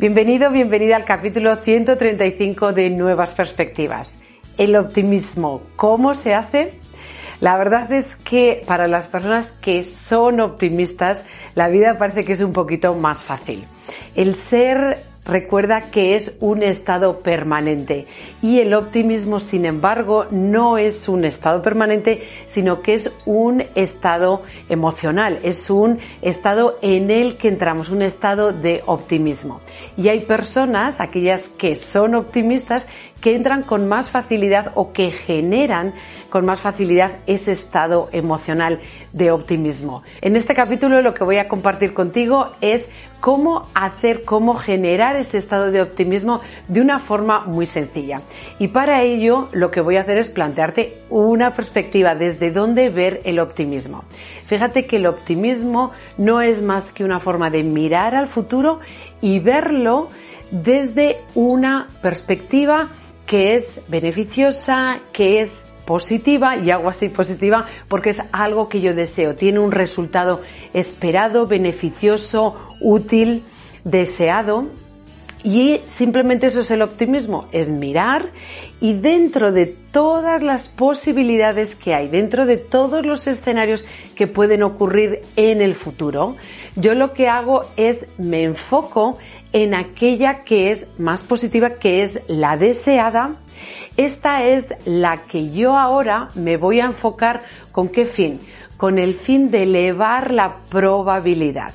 Bienvenido, bienvenida al capítulo 135 de Nuevas Perspectivas. El optimismo, ¿cómo se hace? La verdad es que para las personas que son optimistas, la vida parece que es un poquito más fácil. El ser Recuerda que es un estado permanente y el optimismo, sin embargo, no es un estado permanente, sino que es un estado emocional, es un estado en el que entramos, un estado de optimismo. Y hay personas, aquellas que son optimistas, que entran con más facilidad o que generan con más facilidad ese estado emocional de optimismo. En este capítulo lo que voy a compartir contigo es cómo hacer, cómo generar ese estado de optimismo de una forma muy sencilla. Y para ello lo que voy a hacer es plantearte una perspectiva desde dónde ver el optimismo. Fíjate que el optimismo no es más que una forma de mirar al futuro y verlo desde una perspectiva que es beneficiosa, que es positiva y hago así positiva porque es algo que yo deseo, tiene un resultado esperado, beneficioso, útil, deseado y simplemente eso es el optimismo, es mirar y dentro de todas las posibilidades que hay, dentro de todos los escenarios que pueden ocurrir en el futuro, yo lo que hago es me enfoco en aquella que es más positiva, que es la deseada. Esta es la que yo ahora me voy a enfocar con qué fin? Con el fin de elevar la probabilidad.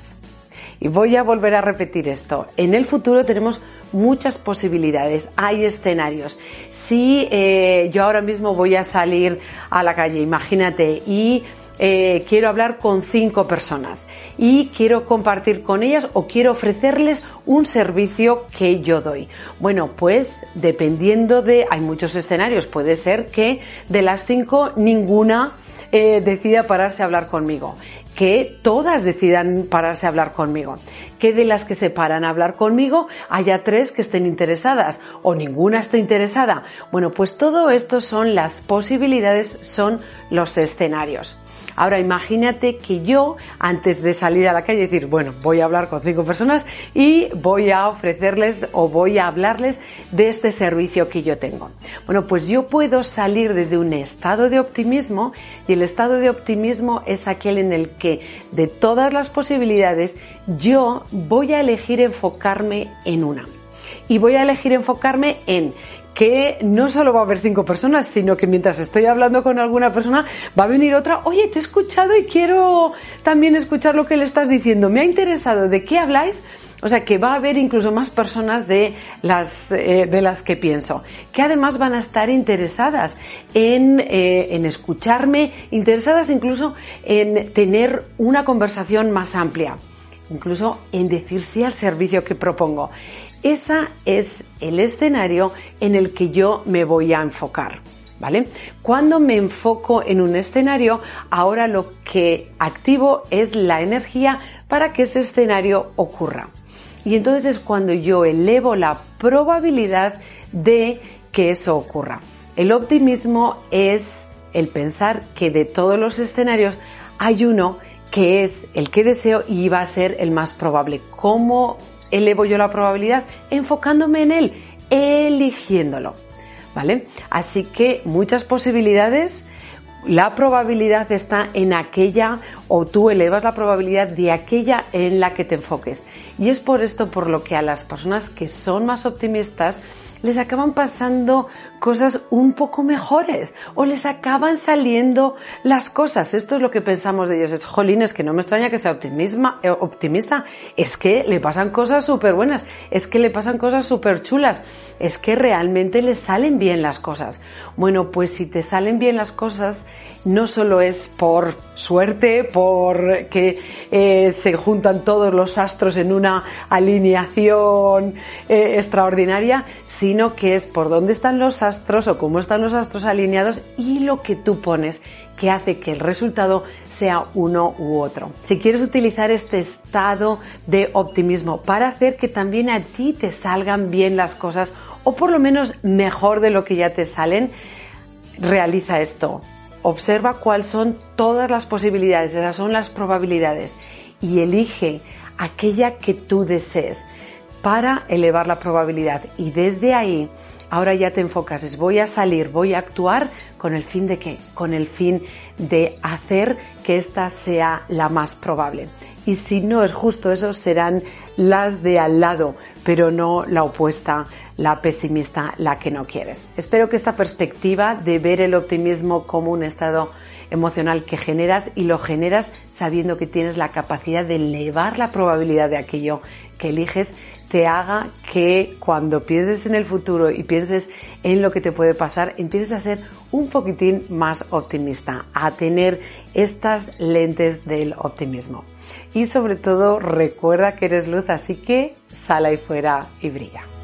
Y voy a volver a repetir esto. En el futuro tenemos muchas posibilidades, hay escenarios. Si eh, yo ahora mismo voy a salir a la calle, imagínate, y eh, quiero hablar con cinco personas y quiero compartir con ellas o quiero ofrecerles un servicio que yo doy. Bueno, pues dependiendo de, hay muchos escenarios, puede ser que de las cinco ninguna eh, decida pararse a hablar conmigo que todas decidan pararse a hablar conmigo, que de las que se paran a hablar conmigo haya tres que estén interesadas o ninguna esté interesada. Bueno, pues todo esto son las posibilidades, son los escenarios. Ahora imagínate que yo, antes de salir a la calle, decir, bueno, voy a hablar con cinco personas y voy a ofrecerles o voy a hablarles de este servicio que yo tengo. Bueno, pues yo puedo salir desde un estado de optimismo y el estado de optimismo es aquel en el que de todas las posibilidades yo voy a elegir enfocarme en una. Y voy a elegir enfocarme en que no solo va a haber cinco personas, sino que mientras estoy hablando con alguna persona va a venir otra, oye, te he escuchado y quiero también escuchar lo que le estás diciendo. Me ha interesado, ¿de qué habláis? O sea que va a haber incluso más personas de las, eh, de las que pienso, que además van a estar interesadas en, eh, en escucharme, interesadas incluso en tener una conversación más amplia incluso en decir sí al servicio que propongo. Ese es el escenario en el que yo me voy a enfocar. ¿Vale? Cuando me enfoco en un escenario, ahora lo que activo es la energía para que ese escenario ocurra. Y entonces es cuando yo elevo la probabilidad de que eso ocurra. El optimismo es el pensar que de todos los escenarios hay uno que es el que deseo y va a ser el más probable. ¿Cómo elevo yo la probabilidad? Enfocándome en él, eligiéndolo. ¿Vale? Así que muchas posibilidades. La probabilidad está en aquella o tú elevas la probabilidad de aquella en la que te enfoques. Y es por esto por lo que a las personas que son más optimistas les acaban pasando cosas un poco mejores o les acaban saliendo las cosas. Esto es lo que pensamos de ellos. Es, jolín, es que no me extraña que sea optimista, eh, optimista. Es que le pasan cosas súper buenas. Es que le pasan cosas súper chulas. Es que realmente les salen bien las cosas. Bueno, pues si te salen bien las cosas, no solo es por suerte, por que eh, se juntan todos los astros en una alineación eh, extraordinaria, sino que es por dónde están los astros o cómo están los astros alineados y lo que tú pones que hace que el resultado sea uno u otro. Si quieres utilizar este estado de optimismo para hacer que también a ti te salgan bien las cosas o por lo menos mejor de lo que ya te salen, realiza esto Observa cuáles son todas las posibilidades, esas son las probabilidades y elige aquella que tú desees. para elevar la probabilidad. Y desde ahí, ahora ya te enfocas, es voy a salir, voy a actuar con el fin de qué? Con el fin de hacer que esta sea la más probable. Y si no es justo eso, serán las de al lado, pero no la opuesta, la pesimista, la que no quieres. Espero que esta perspectiva de ver el optimismo como un estado emocional que generas y lo generas sabiendo que tienes la capacidad de elevar la probabilidad de aquello que eliges, te haga que cuando pienses en el futuro y pienses en lo que te puede pasar, empieces a ser un poquitín más optimista, a tener estas lentes del optimismo. Y sobre todo recuerda que eres luz, así que sal ahí fuera y brilla.